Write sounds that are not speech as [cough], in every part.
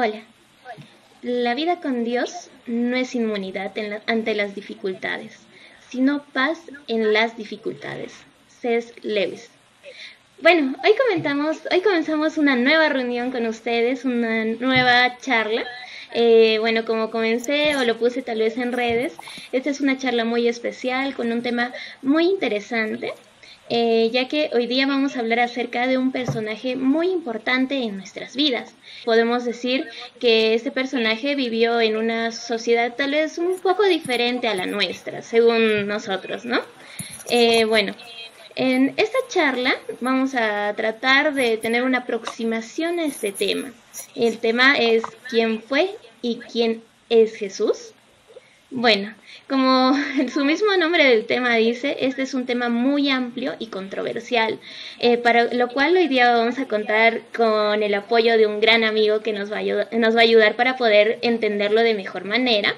Hola. La vida con Dios no es inmunidad ante las dificultades, sino paz en las dificultades. C.S. Lewis. Bueno, hoy comentamos, hoy comenzamos una nueva reunión con ustedes, una nueva charla. Eh, bueno, como comencé o lo puse tal vez en redes, esta es una charla muy especial con un tema muy interesante eh, ya que hoy día vamos a hablar acerca de un personaje muy importante en nuestras vidas. Podemos decir que este personaje vivió en una sociedad tal vez un poco diferente a la nuestra, según nosotros, ¿no? Eh, bueno, en esta charla vamos a tratar de tener una aproximación a este tema. El tema es quién fue y quién es Jesús. Bueno, como [laughs] su mismo nombre del tema dice, este es un tema muy amplio y controversial, eh, para lo cual hoy día vamos a contar con el apoyo de un gran amigo que nos va a, ayudar, para poder entenderlo de mejor manera.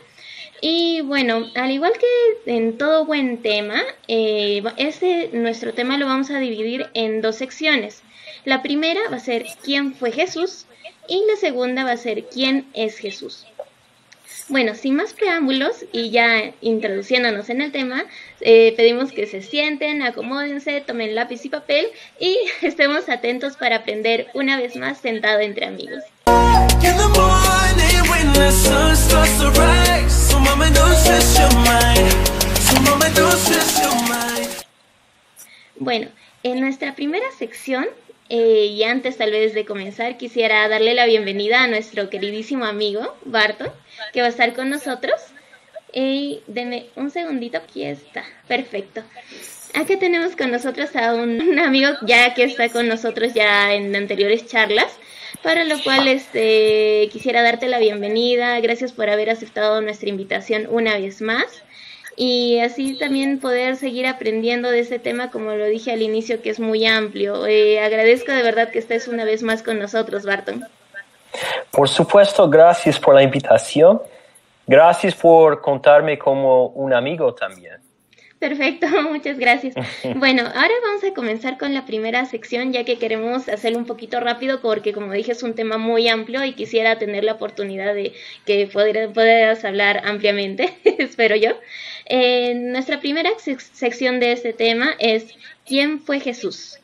Y bueno, al igual que en todo buen tema, eh, este, nuestro tema lo vamos a dividir en dos secciones. La primera va a ser quién fue Jesús y la segunda va a ser quién es Jesús. Bueno, sin más preámbulos y ya introduciéndonos en el tema, eh, pedimos que se sienten, acomódense, tomen lápiz y papel y [laughs] estemos atentos para aprender una vez más sentado entre amigos. Bueno, en nuestra primera sección eh, y antes tal vez de comenzar quisiera darle la bienvenida a nuestro queridísimo amigo Barton que va a estar con nosotros. Y denme un segundito, aquí está, perfecto. Aquí tenemos con nosotros a un, amigo ya que está con nosotros ya en anteriores charlas, para lo cual este, quisiera darte la bienvenida, gracias por haber aceptado nuestra invitación una vez más y así también poder seguir aprendiendo de este tema, como lo dije al inicio, que es muy amplio. Eh, agradezco de verdad que estés una vez más con nosotros, Barton. Por supuesto, gracias por la invitación. Gracias por contarme como un amigo también. Perfecto, [laughs] muchas gracias. [laughs] Bueno, ahora vamos a comenzar con la primera sección, ya que queremos hacerlo un poquito rápido, porque como dije es un tema muy amplio y quisiera tener la oportunidad de que puedas hablar ampliamente, [laughs] espero yo. Eh, nuestra primera sección de este tema es ¿Quién fue Jesús?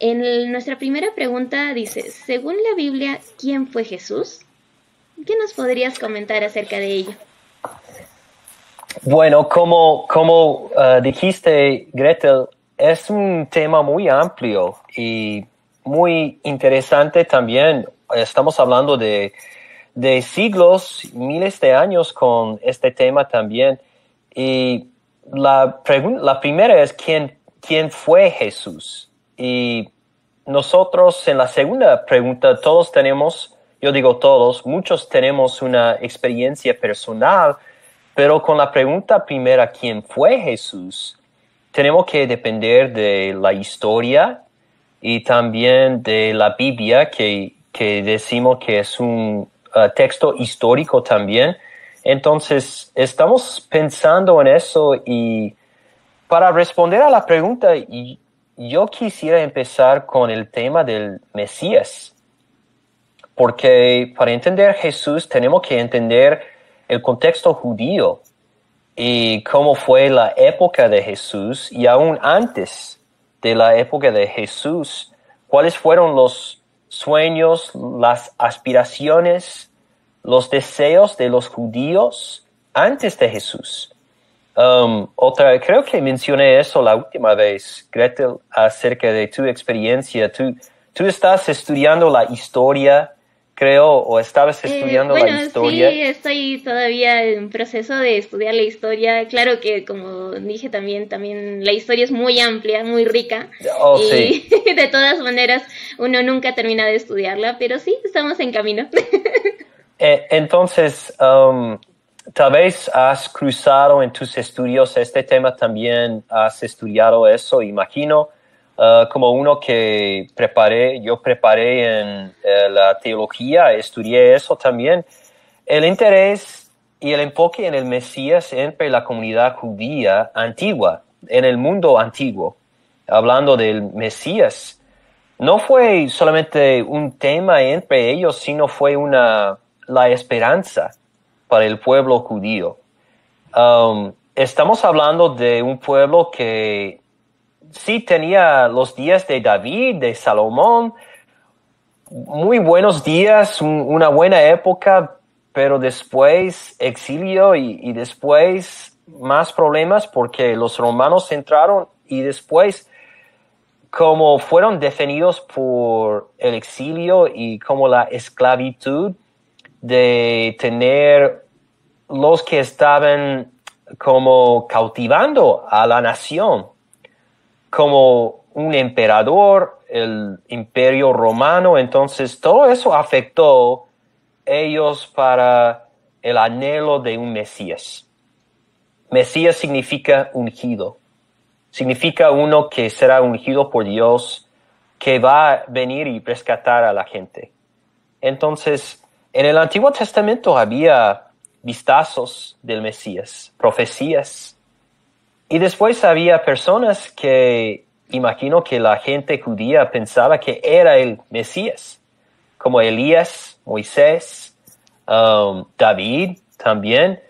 En nuestra primera pregunta dice, según la Biblia, ¿quién fue Jesús? ¿Qué nos podrías comentar acerca de ello? Bueno, como, como uh, dijiste, Gretel, es un tema muy amplio y muy interesante también. Estamos hablando de, de siglos, miles de años con este tema también. Y la, la primera es, ¿quién, ¿quién fue Jesús? Y nosotros en la segunda pregunta, todos tenemos, yo digo todos, muchos tenemos una experiencia personal, pero con la pregunta primera, ¿quién fue Jesús? Tenemos que depender de la historia y también de la Biblia, que, que decimos que es un uh, texto histórico también. Entonces, estamos pensando en eso y para responder a la pregunta, yo quisiera empezar con el tema del Mesías, porque para entender Jesús tenemos que entender el contexto judío y cómo fue la época de Jesús y aún antes de la época de Jesús, cuáles fueron los sueños, las aspiraciones, los deseos de los judíos antes de Jesús. Um, otra, creo que mencioné eso la última vez, Gretel, acerca de tu experiencia. Tú, tú estás estudiando la historia, creo, o estabas eh, estudiando la historia. Sí, estoy todavía en proceso de estudiar la historia. Claro que, como dije también, también la historia es muy amplia, muy rica. Oh, y [laughs] de todas maneras, uno nunca termina de estudiarla, pero sí, estamos en camino. [laughs] Eh, entonces, um, tal vez has cruzado en tus estudios este tema también, has estudiado eso, imagino, uh, como uno que preparé, yo preparé en eh, la teología, estudié eso también. El interés y el enfoque en el Mesías entre la comunidad judía antigua, en el mundo antiguo, hablando del Mesías, no fue solamente un tema entre ellos, sino fue una, la esperanza para el pueblo judío. Um, estamos hablando de un pueblo que sí tenía los días de David, de Salomón, muy buenos días, una buena época, pero después exilio y, y, después más problemas porque los romanos entraron y después como fueron definidos por el exilio y como la esclavitud de tener los que estaban como cautivando a la nación, como un emperador, el imperio romano, entonces todo eso afectó ellos para el anhelo de un Mesías. Mesías significa ungido, significa uno que será ungido por Dios, que va a venir y rescatar a la gente. Entonces, en el Antiguo Testamento había vistazos del Mesías, profecías. Y después había personas que imagino que la gente judía pensaba que era el Mesías, como Elías, Moisés, um, David también,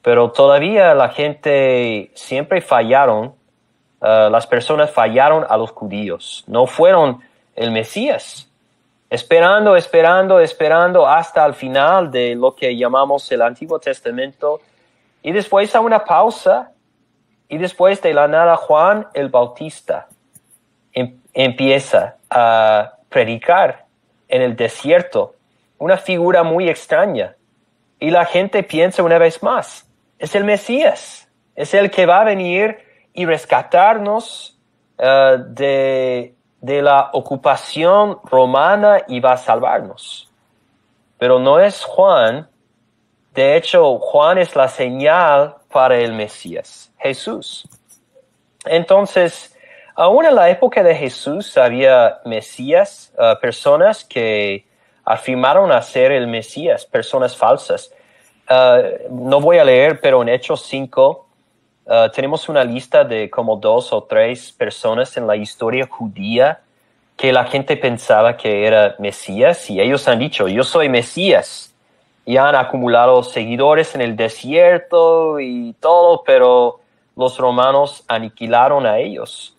pero todavía la gente siempre fallaron, uh, las personas fallaron a los judíos, no fueron el Mesías esperando, esperando, esperando hasta el final de lo que llamamos el Antiguo Testamento. Y después a una pausa y después de la nada Juan el Bautista em, empieza a predicar en el desierto, una figura muy extraña. Y la gente piensa una vez más, es el Mesías, es el que va a venir y rescatarnos uh, de de la ocupación romana y va a salvarnos. Pero no es Juan. De hecho, Juan es la señal para el Mesías, Jesús. Entonces, aún en la época de Jesús había Mesías, uh, personas que afirmaron a ser el Mesías, personas falsas. Uh, no voy a leer, pero en Hechos 5 Uh, tenemos una lista de como dos o tres personas en la historia judía que la gente pensaba que era Mesías y ellos han dicho, yo soy Mesías. Y han acumulado seguidores en el desierto y todo, pero los romanos aniquilaron a ellos.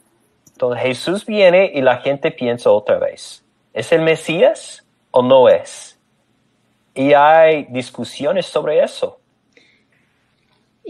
Entonces Jesús viene y la gente piensa otra vez, ¿es el Mesías o no es? Y hay discusiones sobre eso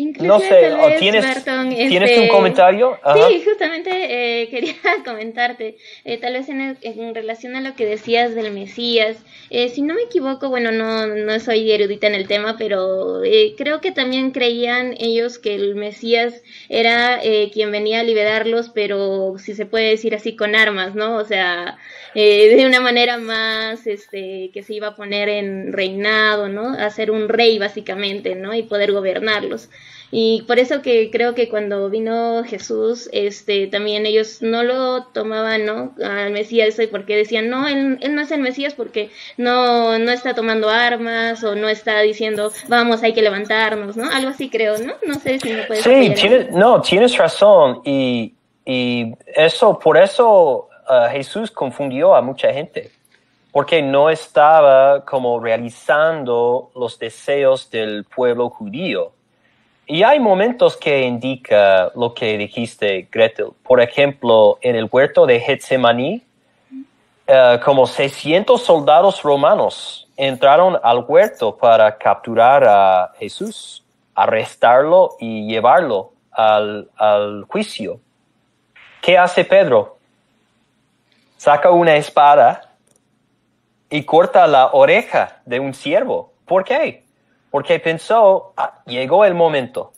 no sé, tienes, ¿tienes este, un comentario? Sí, justamente eh, quería [laughs] comentarte, eh, tal vez en, en, relación a lo que decías del Mesías, eh, si no me equivoco, bueno, no, no soy erudita en el tema, pero creo que también creían ellos que el Mesías era quien venía a liberarlos, pero si se puede decir así, con armas, ¿no? O sea, de una manera más, este, que se iba a poner en reinado, ¿no? A ser un rey básicamente, ¿no? Y poder gobernarlos. Y por eso que creo que cuando vino Jesús, este, también ellos no lo tomaban, ¿no? Al Mesías, porque decían, no, él, no es el Mesías porque no, no está tomando armas o no está diciendo, vamos, hay que levantarnos, ¿no? Algo así creo, ¿no? No sé si me puedes Sí, tienes, no, tienes razón. Y, y eso, por eso uh, Jesús confundió a mucha gente porque no estaba como realizando los deseos del pueblo judío. Y hay momentos que indica lo que dijiste, Gretel. Por ejemplo, en el huerto de Getsemaní, eh, como 600 soldados romanos entraron al huerto para capturar a Jesús, arrestarlo y llevarlo al, al juicio. ¿Qué hace Pedro? Saca una espada y corta la oreja de un siervo. ¿Por qué? Porque pensó, ah, llegó el momento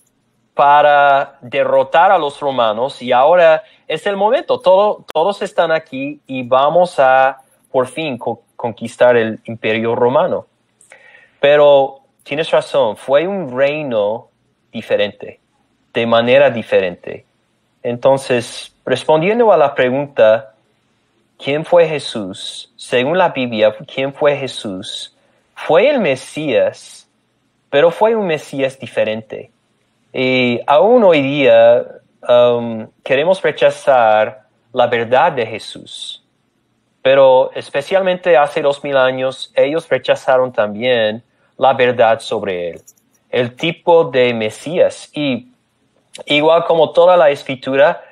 para derrotar a los romanos y ahora es el momento, Todo, todos están aquí y vamos a por fin conquistar el imperio romano. Pero tienes razón, fue un reino diferente, de manera diferente. Entonces, respondiendo a la pregunta, ¿quién fue Jesús? Según la Biblia, ¿quién fue Jesús? Fue el Mesías pero fue un Mesías diferente. Y aún hoy día um, queremos rechazar la verdad de Jesús. Pero especialmente hace dos mil años, ellos rechazaron también la verdad sobre él, el tipo de Mesías. Y igual como toda la escritura,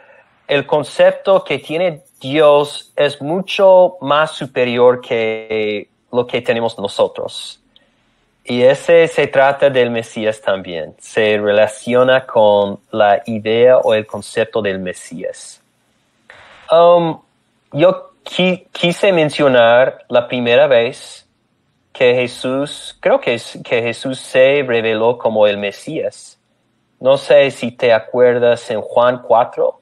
el concepto que tiene Dios es mucho más superior que lo que tenemos nosotros. Y ese se trata del Mesías también. Se relaciona con la idea o el concepto del Mesías. Um, yo quise mencionar la primera vez que Jesús, creo que, que Jesús se reveló como el Mesías. No sé si te acuerdas en Juan 4,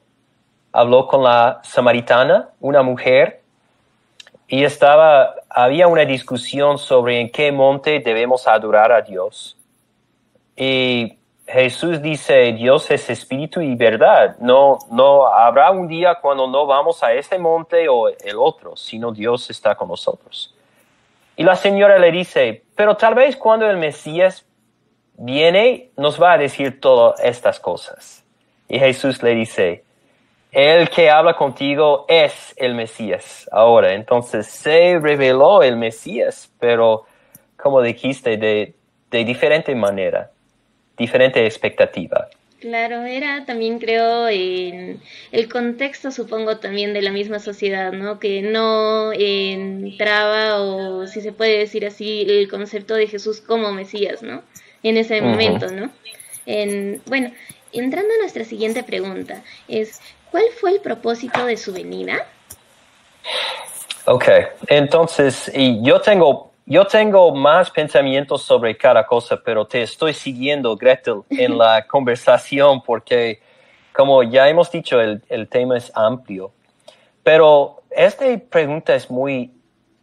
habló con la samaritana, una mujer, y estaba, había una discusión sobre en qué monte debemos adorar a Dios. Y Jesús dice, Dios es espíritu y verdad. No, no habrá un día cuando no vamos a este monte o el otro, sino Dios está con nosotros. Y la señora le dice, pero tal vez cuando el Mesías viene, nos va a decir todas estas cosas. Y Jesús le dice, el que habla contigo es el Mesías ahora. Entonces se reveló el Mesías, pero como dijiste, de, de diferente manera diferente expectativa. Claro, era también creo en el contexto supongo también de la misma sociedad, ¿no? Que no entraba o si se puede decir así el concepto de Jesús como Mesías, ¿no? En ese momento, ¿no? En, bueno, entrando a nuestra siguiente pregunta, es ¿cuál fue el propósito de su venida? Ok, entonces, y yo tengo yo tengo más pensamientos sobre cada cosa, pero te estoy siguiendo, Gretel, en la [laughs] conversación porque, como ya hemos dicho, el, tema es amplio. Pero esta pregunta es muy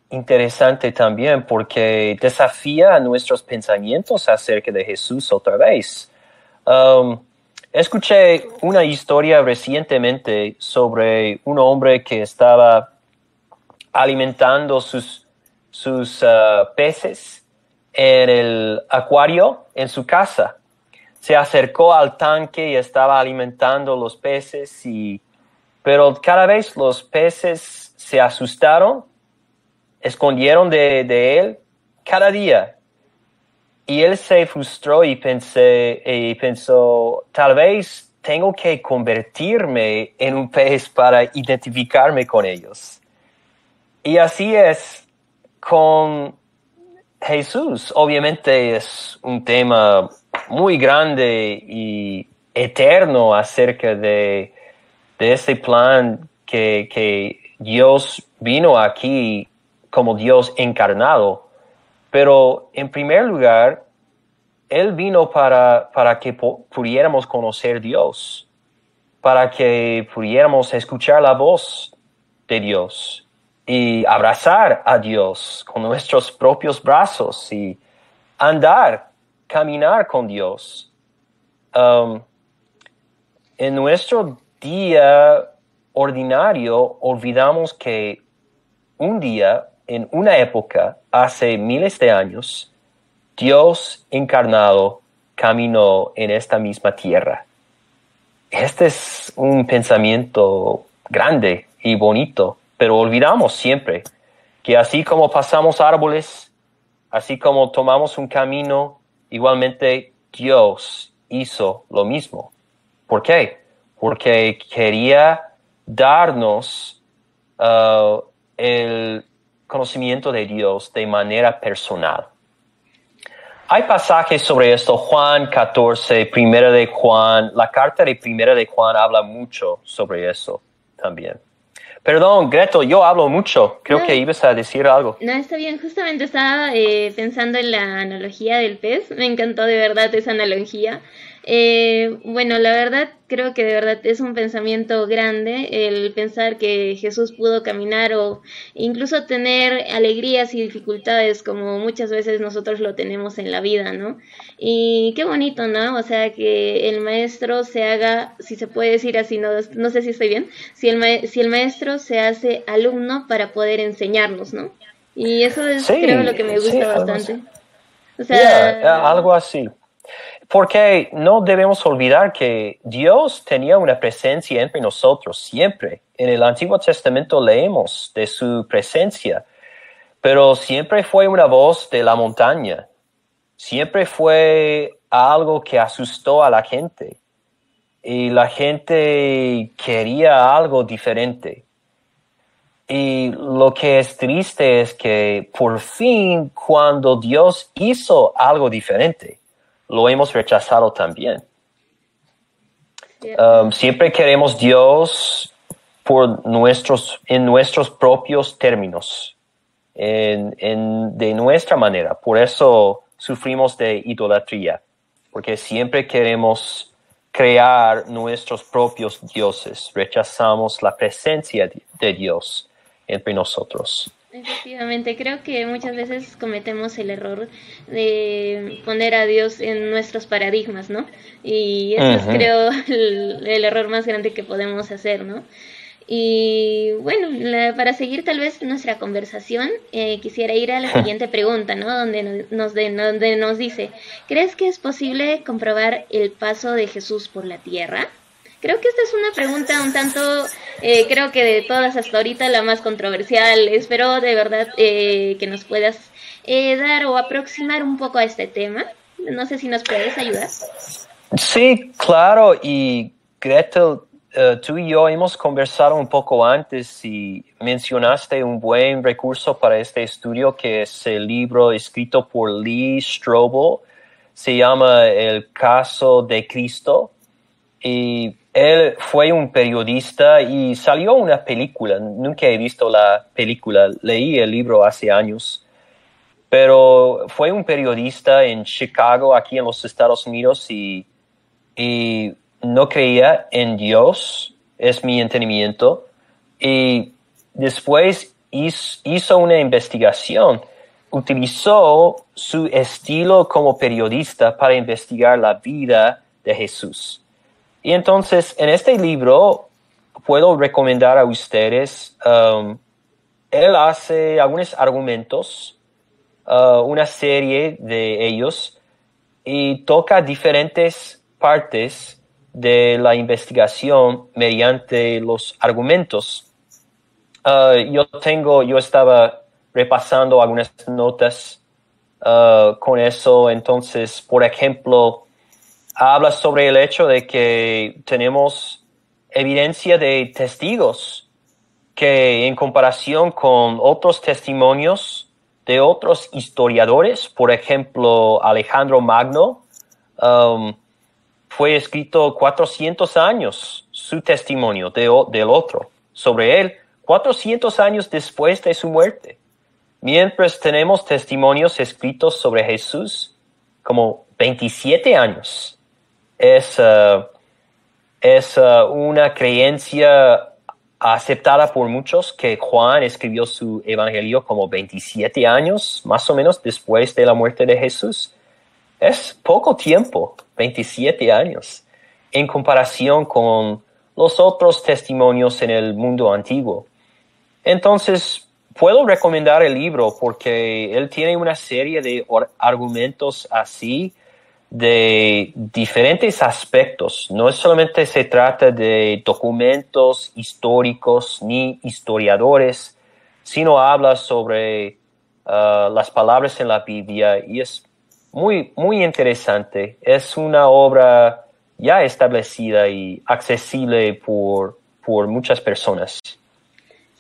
interesante también porque desafía nuestros pensamientos acerca de Jesús otra vez. Um, escuché una historia recientemente sobre un hombre que estaba alimentando sus sus uh, peces en el acuario en su casa. Se acercó al tanque y estaba alimentando los peces y pero cada vez los peces se asustaron, escondieron de, de él cada día. Y él se frustró y, pensé, y pensó, tal vez tengo que convertirme en un pez para identificarme con ellos. Y así es, con Jesús, obviamente es un tema muy grande y eterno acerca de, de ese plan que, que Dios vino aquí como Dios encarnado. Pero en primer lugar, Él vino para, para que pudiéramos conocer Dios, para que pudiéramos escuchar la voz de Dios y abrazar a Dios con nuestros propios brazos y andar, caminar con Dios. Um, en nuestro día ordinario olvidamos que un día, en una época, hace miles de años, Dios encarnado caminó en esta misma tierra. Este es un pensamiento grande y bonito pero olvidamos siempre que así como pasamos árboles, así como tomamos un camino, igualmente Dios hizo lo mismo. ¿Por qué? Porque quería darnos uh, el conocimiento de Dios de manera personal. Hay pasajes sobre esto, Juan 14, Primera de Juan, la carta de Primera de Juan habla mucho sobre eso también. Perdón, Greto, yo hablo mucho. Creo que ibas a decir algo. No, está bien. Justamente estaba eh, pensando en la analogía del pez. Me encantó de verdad esa analogía. Eh, bueno, la verdad creo que de verdad es un pensamiento grande el pensar que Jesús pudo caminar o incluso tener alegrías y dificultades como muchas veces nosotros lo tenemos en la vida, ¿no? Y qué bonito, ¿no? O sea, que el maestro se haga, si se puede decir así, no, no sé si estoy bien, si el, si el maestro se hace alumno para poder enseñarnos, ¿no? Y eso es creo lo que me gusta bastante. O sea, algo así. Porque no debemos olvidar que Dios tenía una presencia entre nosotros siempre. en el Antiguo Testamento leemos de su presencia, pero siempre fue una voz de la montaña, siempre fue algo que asustó a la gente y la gente quería algo diferente. Y lo que es triste es que por fin cuando Dios hizo algo diferente, lo hemos rechazado también. Um, siempre queremos Dios por nuestros, en nuestros propios términos, en, en, de nuestra manera. Por eso sufrimos de idolatría, porque siempre queremos crear nuestros propios dioses, rechazamos la presencia de Dios entre nosotros. Efectivamente, creo que muchas veces cometemos el error de poner a Dios en nuestros paradigmas, ¿no? Y eso es creo el, el, error más grande que podemos hacer, ¿no? Y bueno, para seguir tal vez nuestra conversación, eh, quisiera ir a la siguiente pregunta, ¿no? Donde nos, donde nos dice, ¿crees que es posible comprobar el paso de Jesús por la tierra? Creo que esta es una pregunta un tanto, eh, creo que de todas hasta ahorita la más controversial. Espero de verdad eh, que nos puedas dar o aproximar un poco a este tema. No sé si nos puedes ayudar. Sí, claro. Y Gretel, eh, tú y yo hemos conversado un poco antes y mencionaste un buen recurso para este estudio que es el libro escrito por Lee Strobel. Se llama El caso de Cristo. Y él fue un periodista y salió una película. Nunca he visto la película. Leí el libro hace años. Pero fue un periodista en Chicago, aquí en los Estados Unidos, y, no creía en Dios, es mi entendimiento, y después hizo una investigación, utilizó su estilo como periodista para investigar la vida de Jesús. Y entonces, en este libro, puedo recomendar a ustedes, um, él hace algunos argumentos, uh, una serie de ellos, y toca diferentes partes de la investigación mediante los argumentos. Uh, yo tengo, yo estaba repasando algunas notas uh, con eso, entonces, por ejemplo, habla sobre el hecho de que tenemos evidencia de testigos que en comparación con otros testimonios de otros historiadores, por ejemplo, Alejandro Magno, um, fue escrito 400 años su testimonio de, del otro sobre él, 400 años después de su muerte. Mientras tenemos testimonios escritos sobre Jesús como 27 años. Es, uh, es uh, una creencia aceptada por muchos que Juan escribió su evangelio como 27 años, más o menos después de la muerte de Jesús. Es poco tiempo 27 años, en comparación con los otros testimonios en el mundo antiguo. Entonces, puedo recomendar el libro porque él tiene una serie de argumentos así de diferentes aspectos. No solamente se trata de documentos históricos ni historiadores, sino habla sobre uh, las palabras en la Biblia y es muy, muy interesante. Es una obra ya establecida y accesible por, por muchas personas.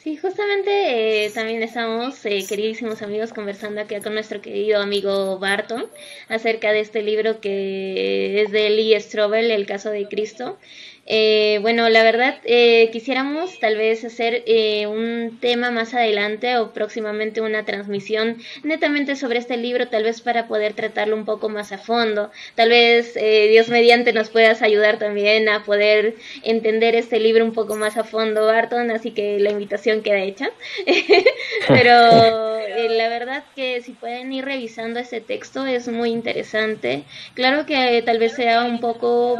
Sí, justamente eh, también estamos, eh, queridísimos amigos, conversando aquí con nuestro querido amigo Barton acerca de este libro que es de Lee Strobel, El caso de Cristo. Eh, bueno, la verdad, eh, quisiéramos tal vez hacer eh, un tema más adelante o próximamente una transmisión netamente sobre este libro, tal vez para poder tratarlo un poco más a fondo. Tal vez Dios mediante nos puedas ayudar también a poder entender este libro un poco más a fondo, Barton, así que la invitación queda hecha. [laughs] Pero la verdad que si pueden ir revisando este texto es muy interesante. Claro que tal vez sea un poco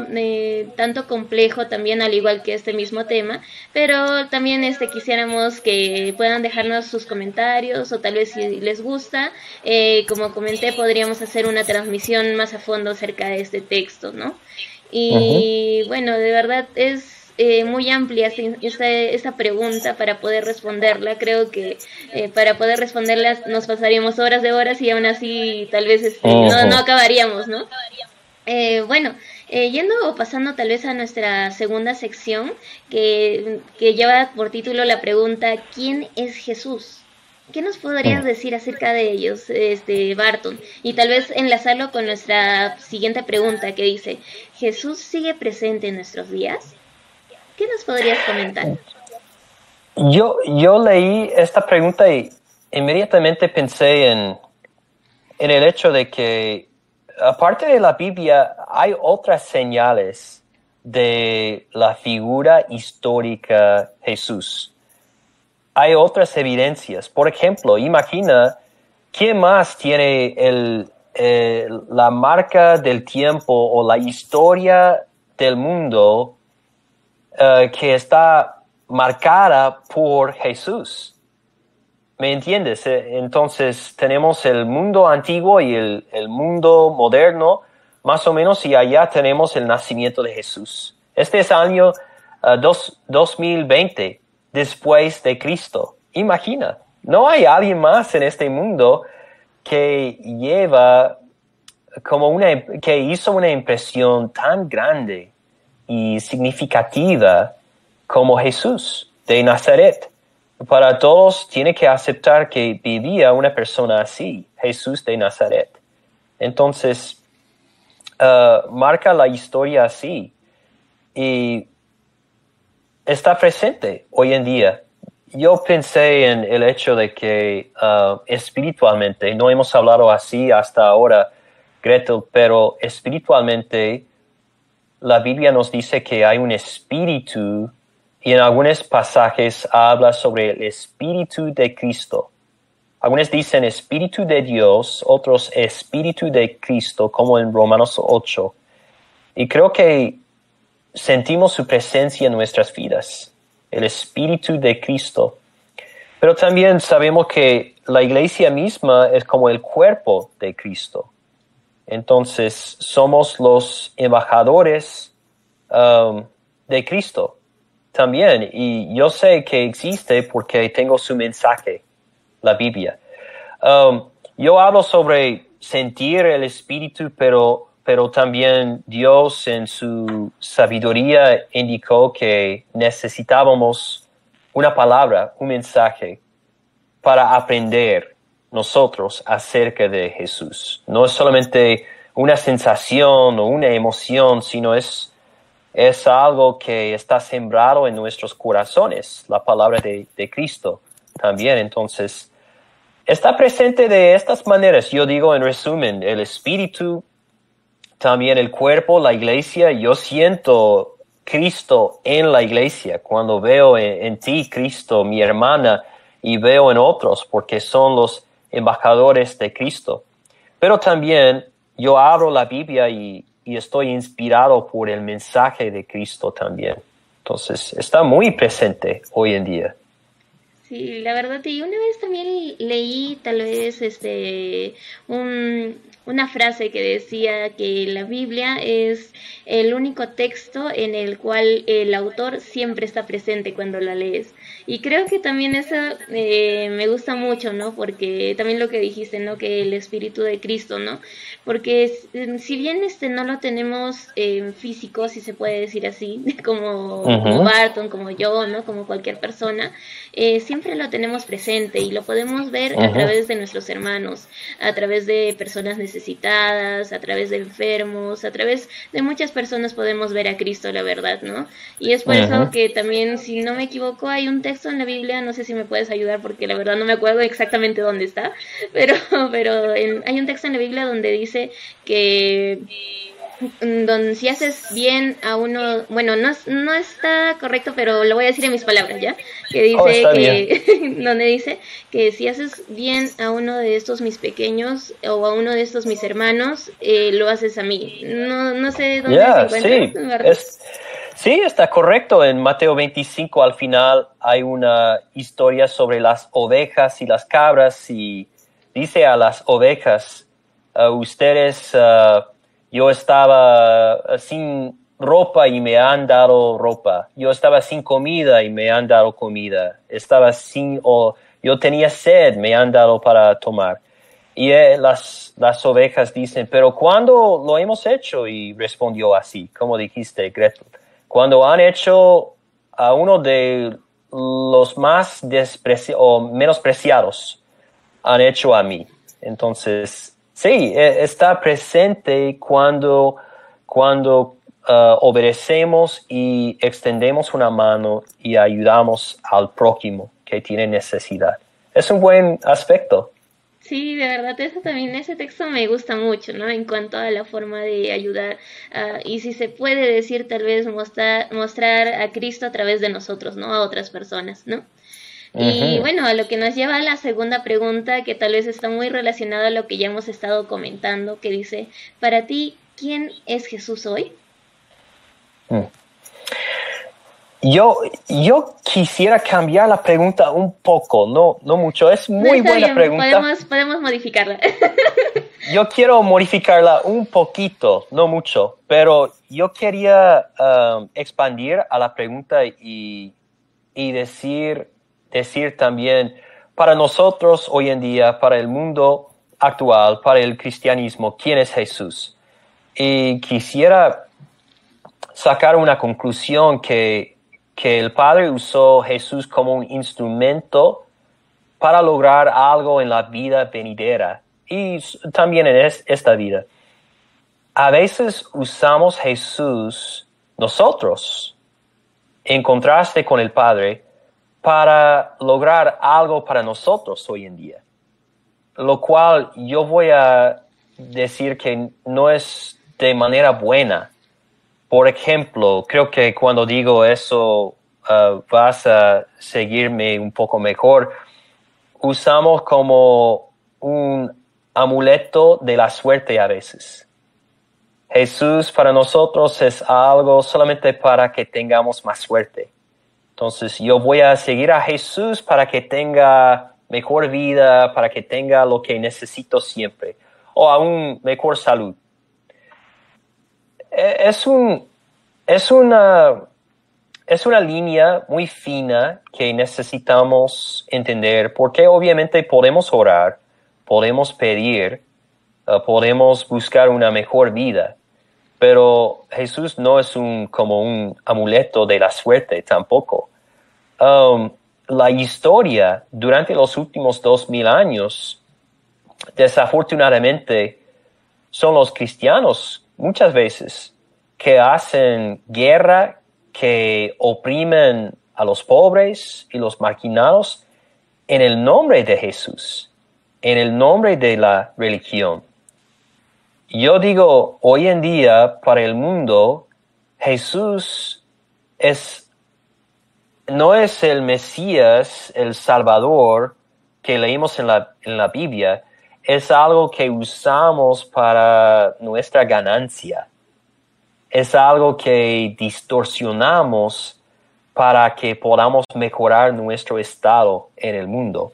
tanto complejo también al igual que este mismo tema, pero también este quisiéramos que puedan dejarnos sus comentarios o tal vez si les gusta, eh, como comenté, podríamos hacer una transmisión más a fondo acerca de este texto, ¿no? Y bueno, de verdad es eh, muy amplia esta, esta, pregunta para poder responderla. Creo que eh, para poder responderla nos pasaríamos horas de horas y aún así tal vez este, no, no, acabaríamos, ¿no? Eh, bueno, yendo o pasando tal vez a nuestra segunda sección que, que lleva por título la pregunta ¿quién es Jesús? ¿Qué nos podrías decir acerca de ellos, este Barton? Y tal vez enlazarlo con nuestra siguiente pregunta que dice, ¿Jesús sigue presente en nuestros días? ¿Qué nos podrías comentar? Yo, yo leí esta pregunta y inmediatamente pensé en, en el hecho de que, aparte de la Biblia, hay otras señales de la figura histórica Jesús hay otras evidencias. Por ejemplo, imagina quién más tiene el, eh, la marca del tiempo o la historia del mundo eh, que está marcada por Jesús. ¿Me entiendes? Eh, entonces tenemos el mundo antiguo y el, mundo moderno, más o menos, y allá tenemos el nacimiento de Jesús. Este es año 2020 después de Cristo. Imagina, no hay alguien más en este mundo que lleva como una, que hizo una impresión tan grande y significativa como Jesús de Nazaret. Para todos tiene que aceptar que vivía una persona así, Jesús de Nazaret. Entonces, uh, marca la historia así. Y está presente hoy en día. Yo pensé en el hecho de que uh, espiritualmente, no hemos hablado así hasta ahora, Gretel, pero espiritualmente la Biblia nos dice que hay un espíritu y en algunos pasajes habla sobre el espíritu de Cristo. Algunos dicen espíritu de Dios, otros espíritu de Cristo, como en Romanos 8. Y creo que sentimos su presencia en nuestras vidas, el Espíritu de Cristo. Pero también sabemos que la iglesia misma es como el cuerpo de Cristo. Entonces somos los embajadores um, de Cristo también. Y yo sé que existe porque tengo su mensaje, la Biblia. Um, yo hablo sobre sentir el Espíritu, pero pero también Dios en su sabiduría indicó que necesitábamos una palabra, un mensaje para aprender nosotros acerca de Jesús. No es solamente una sensación o una emoción, sino es, es algo que está sembrado en nuestros corazones, la palabra de, de Cristo también. Entonces, está presente de estas maneras. Yo digo en resumen, el Espíritu también el cuerpo, la iglesia. Yo siento Cristo en la iglesia cuando veo en, ti, Cristo, mi hermana, y veo en otros, porque son los embajadores de Cristo. Pero también yo abro la Biblia y, y estoy inspirado por el mensaje de Cristo también. Entonces, está muy presente hoy en día. Sí, la verdad, y una vez también leí tal vez este un, una frase que decía que la Biblia es el único texto en el cual el autor siempre está presente cuando la lees. Y creo que también eso eh, me gusta mucho, ¿no? Porque también lo que dijiste, ¿no? Que el Espíritu de Cristo, ¿no? Porque si bien este no lo tenemos en físico, si se puede decir así, [laughs] como, Barton, como yo, ¿no? Como cualquier persona, eh, siempre lo tenemos presente y lo podemos ver a través de nuestros hermanos, a través de personas necesitadas, a través de enfermos, a través de muchas personas podemos ver a Cristo, la verdad, ¿no? Y es por eso que también, si no me equivoco, hay un texto en la Biblia, no sé si me puedes ayudar porque la verdad no me acuerdo exactamente dónde está, [laughs] pero, pero hay un texto en la Biblia donde dice que donde si haces bien a uno, bueno, no, no está correcto, pero lo voy a decir en mis palabras, ¿ya? Que dice oh, que, [laughs] donde dice que si haces bien a uno de estos mis pequeños o a uno de estos mis hermanos, eh, lo haces a mí. No, no sé dónde se encuentra. Sí. Sí, está correcto. En Mateo 25 al final hay una historia sobre las ovejas y las cabras y dice a las ovejas, uh, ustedes, uh, yo estaba uh, sin, ropa y me han dado ropa. Yo estaba sin comida y me han dado comida. Estaba sin, o yo tenía sed, me han dado para tomar. Y eh, las, las ovejas dicen, pero ¿cuándo lo hemos hecho? Y respondió así, como dijiste, Gretel. Cuando han hecho a uno de los más despreciados o menospreciados, han hecho a mí. Entonces, sí, e, está presente cuando, cuando uh, obedecemos y extendemos una mano y ayudamos al prójimo que tiene necesidad. Es un buen aspecto. Sí, de verdad, eso también, ese texto me gusta mucho, ¿no? En cuanto a la forma de ayudar uh, y si se puede decir, tal vez mostrar, mostrar a Cristo a través de nosotros, ¿no? A otras personas, ¿no? Y bueno, a lo que nos lleva a la segunda pregunta, que tal vez está muy relacionada a lo que ya hemos estado comentando, que dice, para ti, ¿quién es Jesús hoy? Mm. Yo, yo quisiera cambiar la pregunta un poco, no, no mucho. Es muy buena pregunta. Podemos, podemos modificarla. [laughs] yo quiero modificarla un poquito, no mucho, pero yo quería um, expandir a la pregunta y, y decir, decir también para nosotros hoy en día, para el mundo actual, para el cristianismo, quién es Jesús. Y quisiera sacar una conclusión que que el Padre usó Jesús como un instrumento para lograr algo en la vida venidera y también en esta vida. A veces usamos Jesús nosotros, en contraste con el Padre, para lograr algo para nosotros hoy en día. Lo cual yo voy a decir que no es de manera buena por ejemplo, creo que cuando digo eso uh, vas a seguirme un poco mejor. Usamos como un amuleto de la suerte a veces. Jesús para nosotros es algo solamente para que tengamos más suerte. Entonces yo voy a seguir a Jesús para que tenga mejor vida, para que tenga lo que necesito siempre, o aún mejor salud. E, es, un, es, una, es una línea muy fina que necesitamos entender porque obviamente podemos orar, podemos pedir, uh, podemos buscar una mejor vida, pero Jesús no es un, como un amuleto de la suerte tampoco. Um, la historia durante los últimos dos mil años, desafortunadamente, son los cristianos muchas veces que hacen guerra, que oprimen a los pobres y los marginados en el nombre de Jesús, en el nombre de la religión. Yo digo, hoy en día, para el mundo, Jesús es, no es el Mesías, el Salvador que leímos en la, en la Biblia, es algo que usamos para nuestra ganancia. Es algo que distorsionamos para que podamos mejorar nuestro estado en el mundo.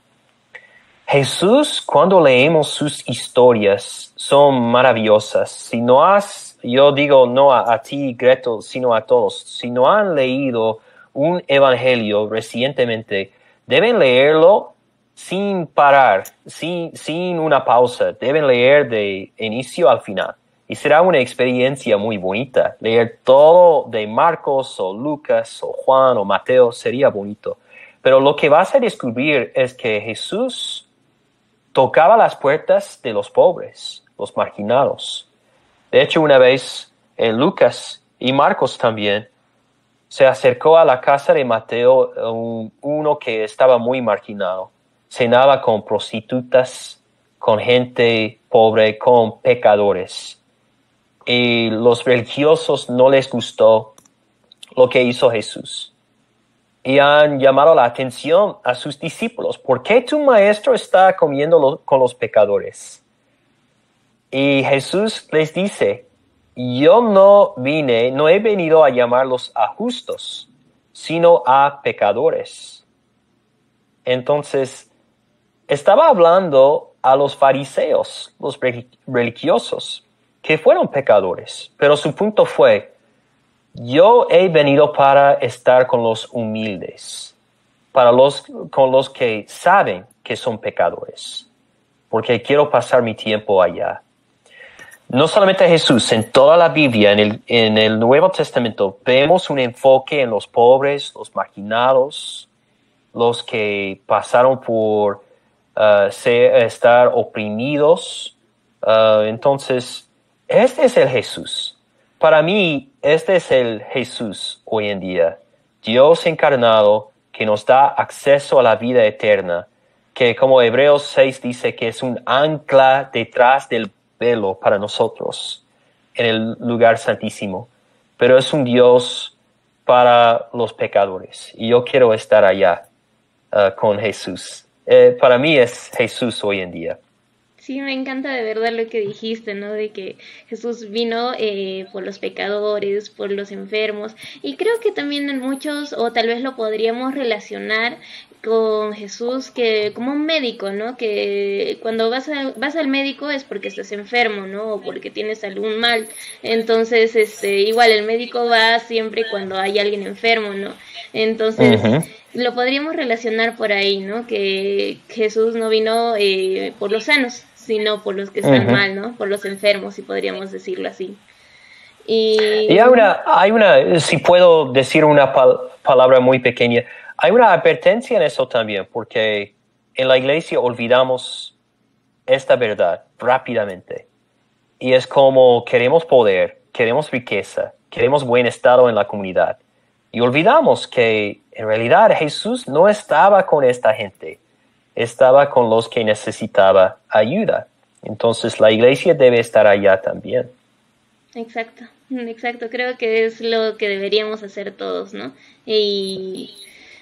Jesús, cuando leemos sus historias, son maravillosas. Si no has, yo digo no a, a ti, Gretel, sino a todos, si no han leído un evangelio recientemente, deben leerlo sin parar, sin, sin una pausa. Deben leer de inicio al final. Y será una experiencia muy bonita. Leer todo de Marcos o Lucas o Juan o Mateo sería bonito. Pero lo que vas a descubrir es que Jesús tocaba las puertas de los pobres, los marginados. De hecho, una vez en Lucas y Marcos también, se acercó a la casa de Mateo uno que estaba muy marginado cenaba con prostitutas, con gente pobre, con pecadores. Y los religiosos no les gustó lo que hizo Jesús. Y han llamado la atención a sus discípulos. ¿Por qué tu maestro está comiendo con los pecadores? Y Jesús les dice, yo no vine, no he venido a llamarlos a justos, sino a pecadores. Entonces, estaba hablando a los fariseos, los religiosos, que fueron pecadores, pero su punto fue, yo he venido para estar con los humildes, para los con los que saben que son pecadores, porque quiero pasar mi tiempo allá. No solamente Jesús, en toda la Biblia, en el, en el Nuevo Testamento, vemos un enfoque en los pobres, los marginados, los que pasaron por uh, estar oprimidos. Uh, entonces, este es el Jesús. Para mí, este es el Jesús hoy en día. Dios encarnado que nos da acceso a la vida eterna, que como Hebreos 6 dice que es un ancla detrás del velo para nosotros en el lugar santísimo, pero es un Dios para los pecadores y yo quiero estar allá uh, con Jesús. Eh, para mí es Jesús hoy en día. Sí, me encanta de verdad lo que dijiste, ¿no? De que Jesús vino eh, por los pecadores, por los enfermos. Y creo que también en muchos, o tal vez lo podríamos relacionar con Jesús que como un médico, ¿no? Que cuando vas, vas al médico es porque estás enfermo, ¿no? O porque tienes algún mal. Entonces, este, igual el médico va siempre cuando hay alguien enfermo, ¿no? Entonces, lo podríamos relacionar por ahí, ¿no? Que Jesús no vino eh, por los sanos, sino por los que están mal, ¿no? Por los enfermos, si podríamos decirlo así. Y, y hay, una, hay una, si puedo decir una palabra muy pequeña, hay una advertencia en eso también, porque en la iglesia olvidamos esta verdad rápidamente. Y es como queremos poder, queremos riqueza, queremos buen estado en la comunidad. Y olvidamos que en realidad Jesús no estaba con esta gente estaba con los que necesitaba ayuda. Entonces la iglesia debe estar allá también. Exacto, [laughs] exacto. Creo que es lo que deberíamos hacer todos, ¿no? Y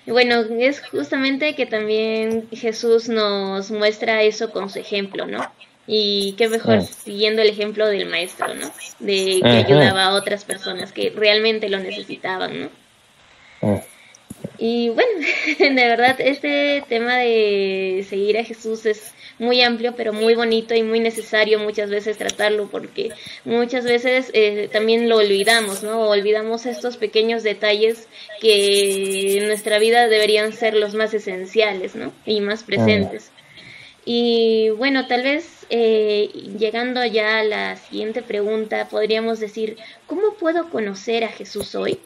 bueno, es justamente que también Jesús nos muestra eso con su ejemplo, ¿no? Y qué mejor siguiendo el ejemplo del maestro, ¿no? De que ayudaba a otras personas que realmente lo necesitaban, ¿no? Mm. Y bueno, [laughs] de verdad, este tema de seguir a Jesús es muy amplio, pero muy bonito y muy necesario muchas veces tratarlo, porque muchas veces eh, también lo olvidamos, ¿no? Olvidamos estos pequeños detalles que en nuestra vida deberían ser los más esenciales, ¿no? Y más presentes. Y bueno, tal vez eh, llegando ya a la siguiente pregunta, podríamos decir, ¿cómo puedo conocer a Jesús hoy?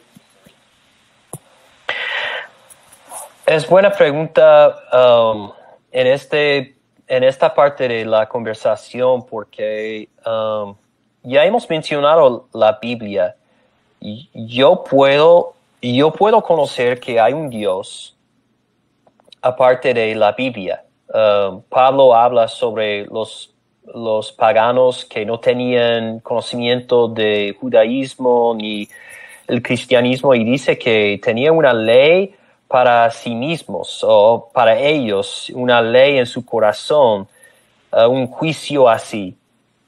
Es buena pregunta um, en, este, en esta parte de la conversación porque um, ya hemos mencionado la Biblia. Yo puedo, yo puedo conocer que hay un Dios aparte de la Biblia. Um, Pablo habla sobre los, los paganos que no tenían conocimiento de judaísmo ni el cristianismo y dice que tenía una ley para sí mismos o para ellos una ley en su corazón, uh, un juicio así.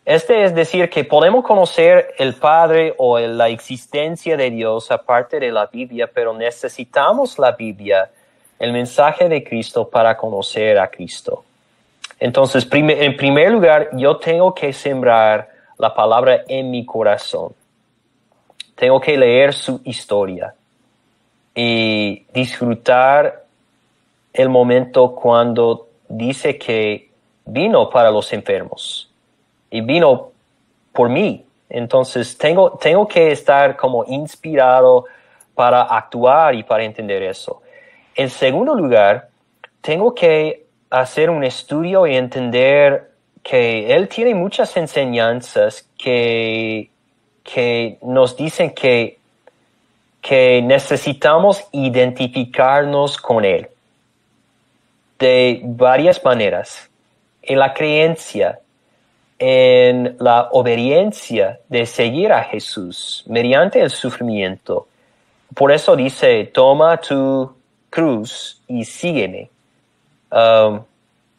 Este es decir que podemos conocer el Padre o la existencia de Dios aparte de la Biblia, pero necesitamos la Biblia, el mensaje de Cristo para conocer a Cristo. Entonces, en primer lugar, yo tengo que sembrar la palabra en mi corazón. Tengo que leer su historia y disfrutar el momento cuando dice que vino para los enfermos y vino por mí. Entonces tengo, tengo que estar como inspirado para actuar y para entender eso. En segundo lugar, tengo que hacer un estudio y entender que Él tiene muchas enseñanzas que, que nos dicen que que necesitamos identificarnos con Él de varias maneras. En la creencia, en la obediencia de seguir a Jesús mediante el sufrimiento. Por eso dice, toma tu cruz y sígueme. Um,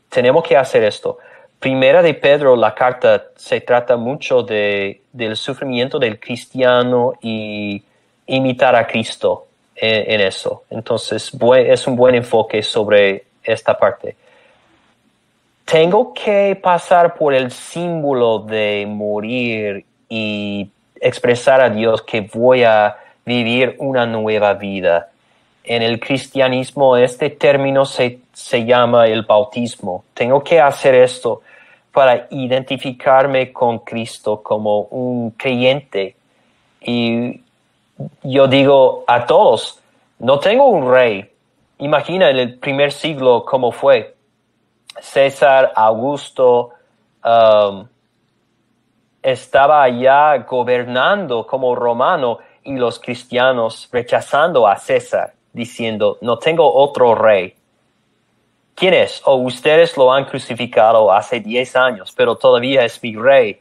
tenemos que hacer esto. Primera de Pedro, la carta se trata mucho de, del sufrimiento del cristiano y imitar a Cristo en, eso. Entonces, es un buen enfoque sobre esta parte. Tengo que pasar por el símbolo de morir y expresar a Dios que voy a vivir una nueva vida. En el cristianismo este término se, se llama el bautismo. Tengo que hacer esto para identificarme con Cristo como un creyente. Y yo digo a todos, no tengo un rey. Imagina en el primer siglo cómo fue. César Augusto um, estaba allá gobernando como romano y los cristianos rechazando a César, diciendo, no tengo otro rey. ¿Quién es? O ustedes lo han crucificado hace 10 años, pero todavía es mi rey.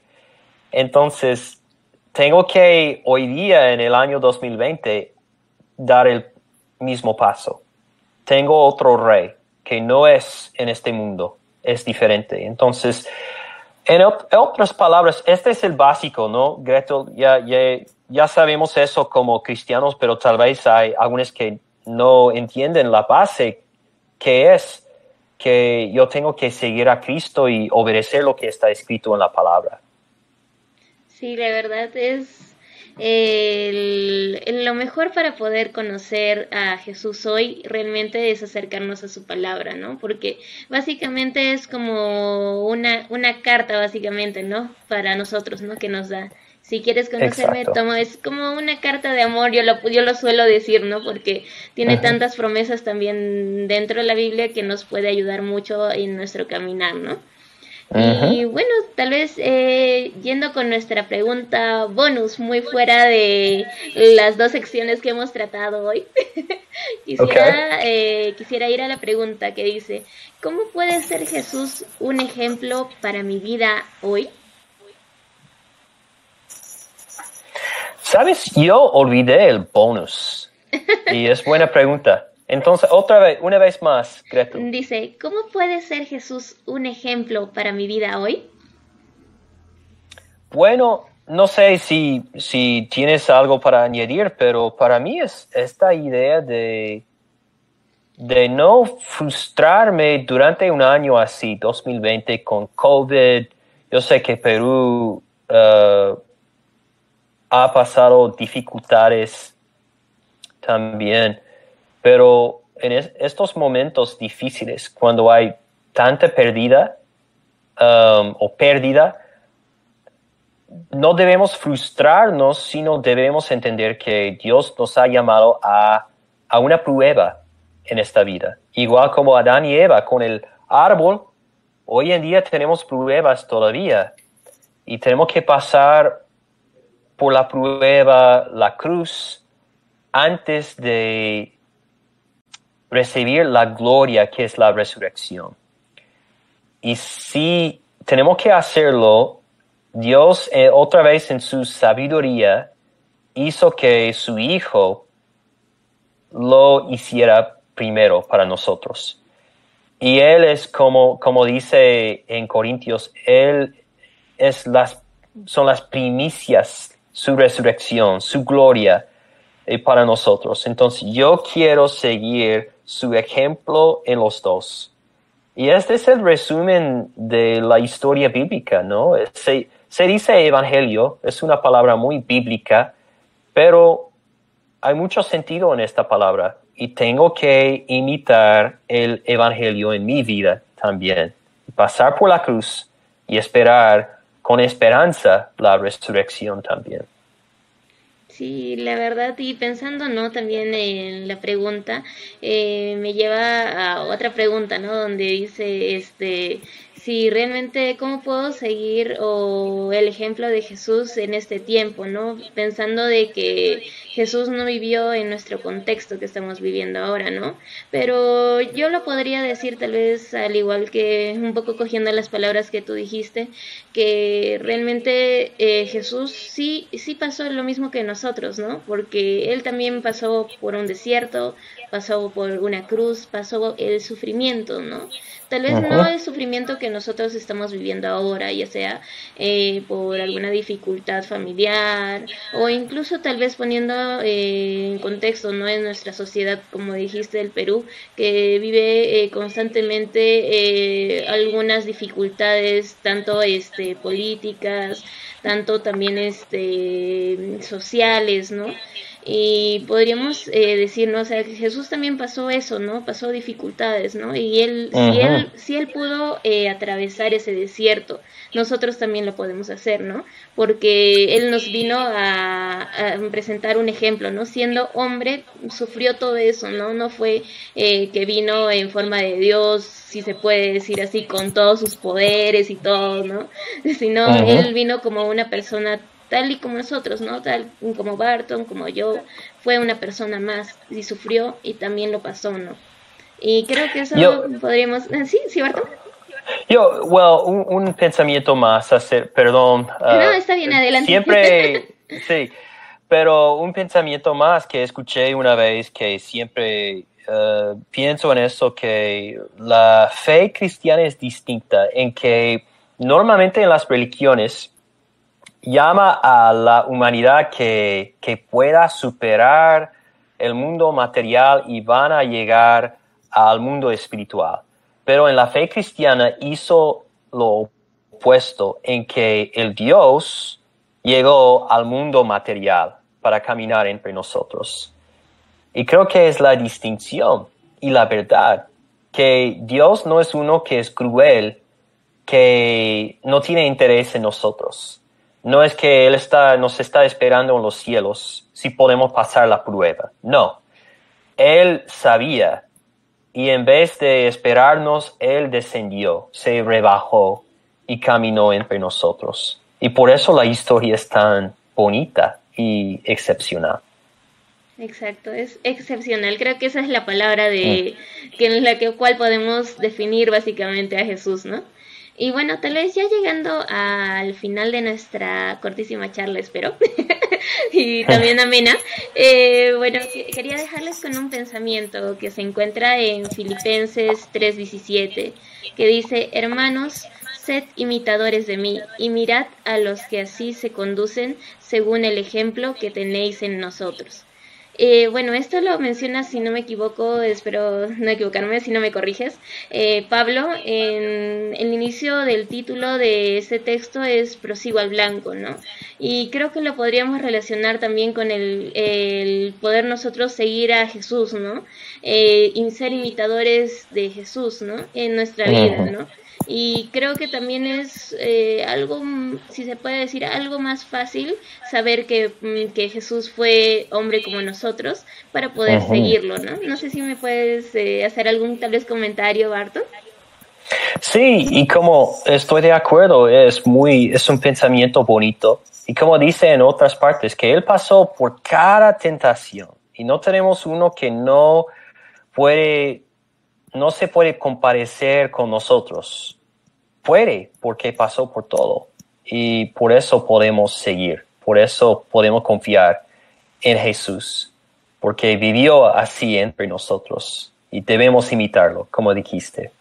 Entonces, tengo que hoy día, en el año 2020, dar el mismo paso. Tengo otro rey que no es en este mundo, es diferente. Entonces, en, otras palabras, este es el básico, ¿no? Gretel, ya, ya, ya sabemos eso como cristianos, pero tal vez hay algunos que no entienden la base que es que yo tengo que seguir a Cristo y obedecer lo que está escrito en la palabra. Sí, la verdad es lo mejor para poder conocer a Jesús hoy realmente es acercarnos a su palabra, ¿no? Porque básicamente es como una, una carta, básicamente, ¿no? Para nosotros, ¿no? Que nos da. Si quieres conocerme, toma, es como una carta de amor, yo lo, yo lo suelo decir, ¿no? Porque tiene tantas promesas también dentro de la Biblia que nos puede ayudar mucho en nuestro caminar, ¿no? Y bueno, tal vez eh, yendo con nuestra pregunta bonus, muy fuera de las dos secciones que hemos tratado hoy, [laughs] quisiera, eh, quisiera ir a la pregunta que dice, ¿cómo puede ser Jesús un ejemplo para mi vida hoy? Sabes, yo olvidé el bonus. [laughs] Y es buena pregunta. Entonces, otra vez, una vez más, Gretel. Dice, ¿cómo puede ser Jesús un ejemplo para mi vida hoy? Bueno, no sé si, si tienes algo para añadir, pero para mí es esta idea de, de no frustrarme durante un año así, 2020, con COVID. Yo sé que Perú uh, ha pasado dificultades también pero en estos momentos difíciles, cuando hay tanta pérdida um, o pérdida, no debemos frustrarnos, sino debemos entender que Dios nos ha llamado a, a una prueba en esta vida. Igual como Adán y Eva con el árbol, hoy en día tenemos pruebas todavía y tenemos que pasar por la prueba, la cruz, antes de recibir la gloria que es la resurrección. Y si tenemos que hacerlo, Dios eh, otra vez en su sabiduría hizo que su Hijo lo hiciera primero para nosotros. Y Él es como, como dice en Corintios, Él es las, son las primicias, su resurrección, su gloria eh, para nosotros. Entonces yo quiero seguir su ejemplo en los dos. Y este es el resumen de la historia bíblica, ¿no? Se, dice evangelio, es una palabra muy bíblica, pero hay mucho sentido en esta palabra y tengo que imitar el evangelio en mi vida también. Pasar por la cruz y esperar con esperanza la resurrección también. Sí, la verdad, y pensando, ¿no? También en la pregunta, eh, me lleva a otra pregunta, ¿no? Donde dice, este, si realmente, ¿cómo puedo seguir el ejemplo de Jesús en este tiempo, ¿no? Pensando de que Jesús no vivió en nuestro contexto que estamos viviendo ahora, ¿no? Pero yo lo podría decir tal vez al igual que un poco cogiendo las palabras que tú dijiste, que realmente eh, Jesús sí, sí pasó lo mismo que nosotros, ¿no? Porque él también pasó por un desierto, pasó por una cruz, pasó el sufrimiento, ¿no? Tal vez no el sufrimiento que nosotros estamos viviendo ahora, ya sea eh, por alguna dificultad familiar o incluso tal vez poniendo eh, en contexto no en nuestra sociedad, como dijiste, el Perú, que vive eh, constantemente algunas dificultades, tanto este políticas, tanto también este sociales, ¿no? Y podríamos eh, decir, ¿no? O sea, Jesús también pasó eso, ¿no? Pasó dificultades, ¿no? Y él, si él, si él pudo eh, atravesar ese desierto, nosotros también lo podemos hacer, ¿no? Porque él nos vino a, presentar un ejemplo, ¿no? Siendo hombre, sufrió todo eso, ¿no? No fue eh, que vino en forma de Dios, si se puede decir así, con todos sus poderes y todo, ¿no? [laughs] Sino él vino como una persona tal y como nosotros, ¿no? Tal como Barton, como yo, fue una persona más y sufrió y también lo pasó, ¿no? Y creo que eso podríamos... Ah, sí, sí, Barton. Yo, well, un, pensamiento más, hacer, perdón. no, ah, está bien, adelante. Siempre, [laughs] sí, pero un pensamiento más que escuché una vez que siempre ah, pienso en eso, que la fe cristiana es distinta, en que normalmente en las religiones, llama a la humanidad que, pueda superar el mundo material y van a llegar al mundo espiritual. Pero en la fe cristiana hizo lo opuesto, en que el Dios llegó al mundo material para caminar entre nosotros. Y creo que es la distinción y la verdad, que Dios no es uno que es cruel, que no tiene interés en nosotros no es que Él está, nos está esperando en los cielos si podemos pasar la prueba. No. Él sabía y en vez de esperarnos, Él descendió, se rebajó y caminó entre nosotros. Y por eso la historia es tan bonita y excepcional. Exacto, es excepcional. Creo que esa es la palabra de mm. que en la que cual podemos definir básicamente a Jesús, ¿no? Y bueno, tal vez ya llegando al final de nuestra cortísima charla, espero, [laughs] y también amena, eh, bueno, quería dejarles con un pensamiento que se encuentra en Filipenses 3:17, que dice, hermanos, sed imitadores de mí y mirad a los que así se conducen según el ejemplo que tenéis en nosotros. Eh, bueno, esto lo menciona, si no me equivoco, espero no equivocarme, si no me corriges, eh, Pablo, en, el inicio del título de este texto es Prosigo al Blanco, ¿no? Y creo que lo podríamos relacionar también con el, poder nosotros seguir a Jesús, ¿no? Eh, y ser imitadores de Jesús, ¿no? En nuestra vida, ¿no? Y creo que también es eh, algo, si se puede decir, algo más fácil saber que, mm, que Jesús fue hombre como nosotros para poder seguirlo, ¿no? No sé si me puedes eh, hacer algún tal vez comentario, Barto. Sí, y como estoy de acuerdo, es muy, es un pensamiento bonito. Y como dice en otras partes, que él pasó por cada tentación. Y no tenemos uno que no puede, no se puede comparecer con nosotros. Puede porque pasó por todo. Y por eso podemos seguir, por eso podemos confiar en Jesús, porque vivió así entre nosotros. Y debemos imitarlo, como dijiste.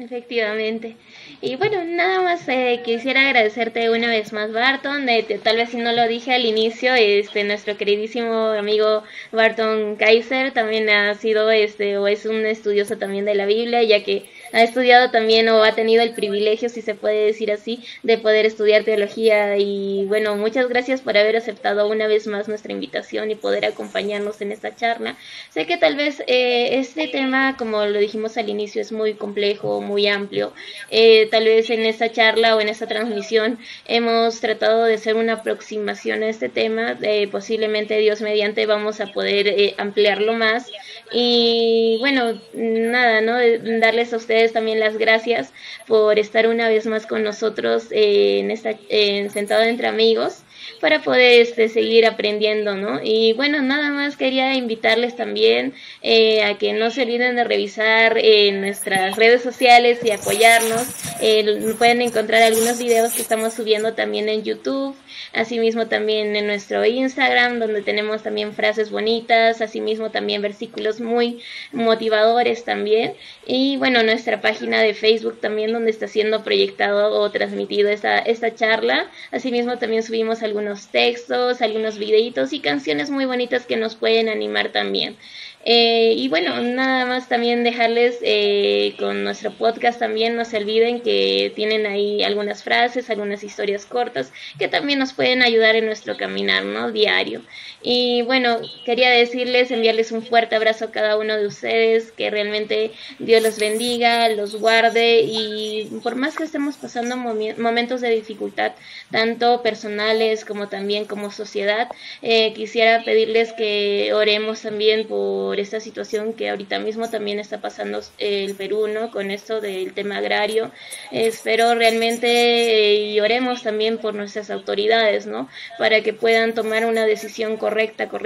Efectivamente. Y bueno, nada más eh, quisiera agradecerte una vez más, Barton. tal vez si no lo dije al inicio, este nuestro queridísimo amigo Barton Kaiser también ha sido este o es un estudioso también de la Biblia, ya que ha estudiado también o ha tenido el privilegio, si se puede decir así, de poder estudiar teología. Y bueno, muchas gracias por haber aceptado una vez más nuestra invitación y poder acompañarnos en esta charla. Sé que tal vez eh, este tema, como lo dijimos al inicio, es muy complejo, muy amplio. Eh, tal vez en esta charla o en esta transmisión hemos tratado de hacer una aproximación a este tema. Eh, posiblemente Dios mediante vamos a poder ampliarlo más. Y bueno, nada, ¿no? Darles a ustedes también las gracias por estar una vez más con nosotros en esta, en Sentado entre Amigos para poder este, seguir aprendiendo, ¿no? Y bueno, nada más quería invitarles también eh, a que no se olviden de revisar en nuestras redes sociales y apoyarnos. Eh, pueden encontrar algunos videos que estamos subiendo también en YouTube, asimismo también en nuestro Instagram, donde tenemos también frases bonitas, asimismo también versículos muy motivadores también. Y bueno, nuestra página de Facebook también, donde está siendo proyectado o transmitido esta, esta charla. Asimismo también subimos algunos textos, algunos videitos y canciones muy bonitas que nos pueden animar también. Eh, y bueno, nada más también dejarles eh, con nuestro podcast también, no se olviden que tienen ahí algunas frases, algunas historias cortas que también nos pueden ayudar en nuestro caminar, ¿no? Diario. Y bueno, quería decirles, enviarles un fuerte abrazo a cada uno de ustedes, que realmente Dios los bendiga, los guarde y por más que estemos pasando momentos de dificultad, tanto personales como también como sociedad, eh, quisiera pedirles que oremos también por esta situación que ahorita mismo también está pasando el Perú, ¿no? Con esto del tema agrario. espero realmente eh, y oremos también por nuestras autoridades, ¿no? Para que puedan tomar una decisión correcta con,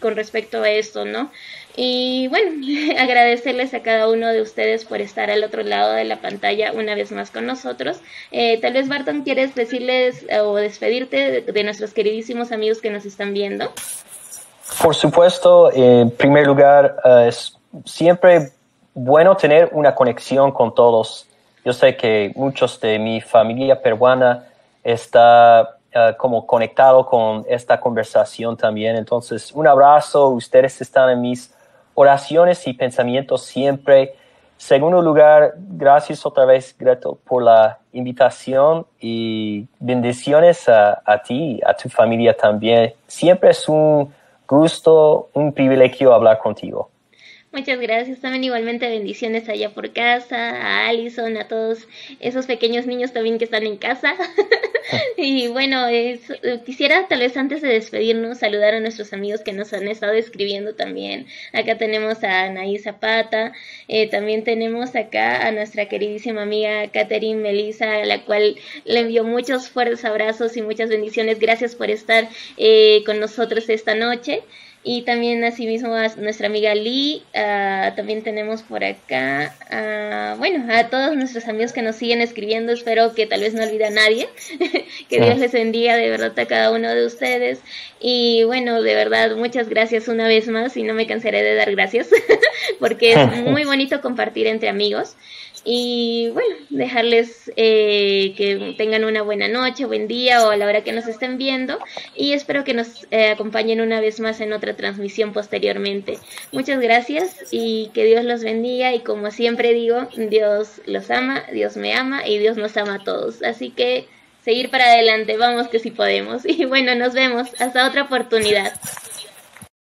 con respecto a esto, ¿no? Y bueno, [laughs] agradecerles a cada uno de ustedes por estar al otro lado de la pantalla una vez más con nosotros. Eh, tal vez, Barton, ¿quieres decirles eh, o despedirte de, nuestros queridísimos amigos que nos están viendo? Por supuesto, en primer lugar, eh, es siempre bueno tener una conexión con todos. Yo sé que muchos de mi familia peruana está como conectado con esta conversación también. Entonces, un abrazo. Ustedes están en mis oraciones y pensamientos siempre. Segundo lugar, gracias otra vez, Gretel, por la invitación y bendiciones a, a ti, a tu familia también. Siempre es un gusto, un privilegio hablar contigo. Muchas gracias. También igualmente bendiciones allá por casa, a Alison, a todos esos pequeños niños también que están en casa. [laughs] y bueno, quisiera tal vez antes de despedirnos saludar a nuestros amigos que nos han estado escribiendo también. Acá tenemos a Anaí Zapata, eh, también tenemos acá a nuestra queridísima amiga Catherine Melisa, a la cual le envío muchos fuertes abrazos y muchas bendiciones. Gracias por estar eh, con nosotros esta noche. Y también asimismo a nuestra amiga Lee, ah, también tenemos por acá, uh, bueno, a todos nuestros amigos que nos siguen escribiendo, espero que tal vez no olvide a nadie, [laughs] que Dios les bendiga de verdad a cada uno de ustedes. Y bueno, de verdad, muchas gracias una vez más y no me cansaré de dar gracias, [laughs] porque es [laughs] muy bonito compartir entre amigos. Y bueno, dejarles eh, que tengan una buena noche, buen día o a la hora que nos estén viendo. Y espero que nos eh, acompañen una vez más en otra transmisión posteriormente. Muchas gracias y que Dios los bendiga. Y como siempre digo, Dios los ama, Dios me ama y Dios nos ama a todos. Así que seguir para adelante, vamos que sí podemos. [laughs] Y bueno, nos vemos. Hasta otra oportunidad.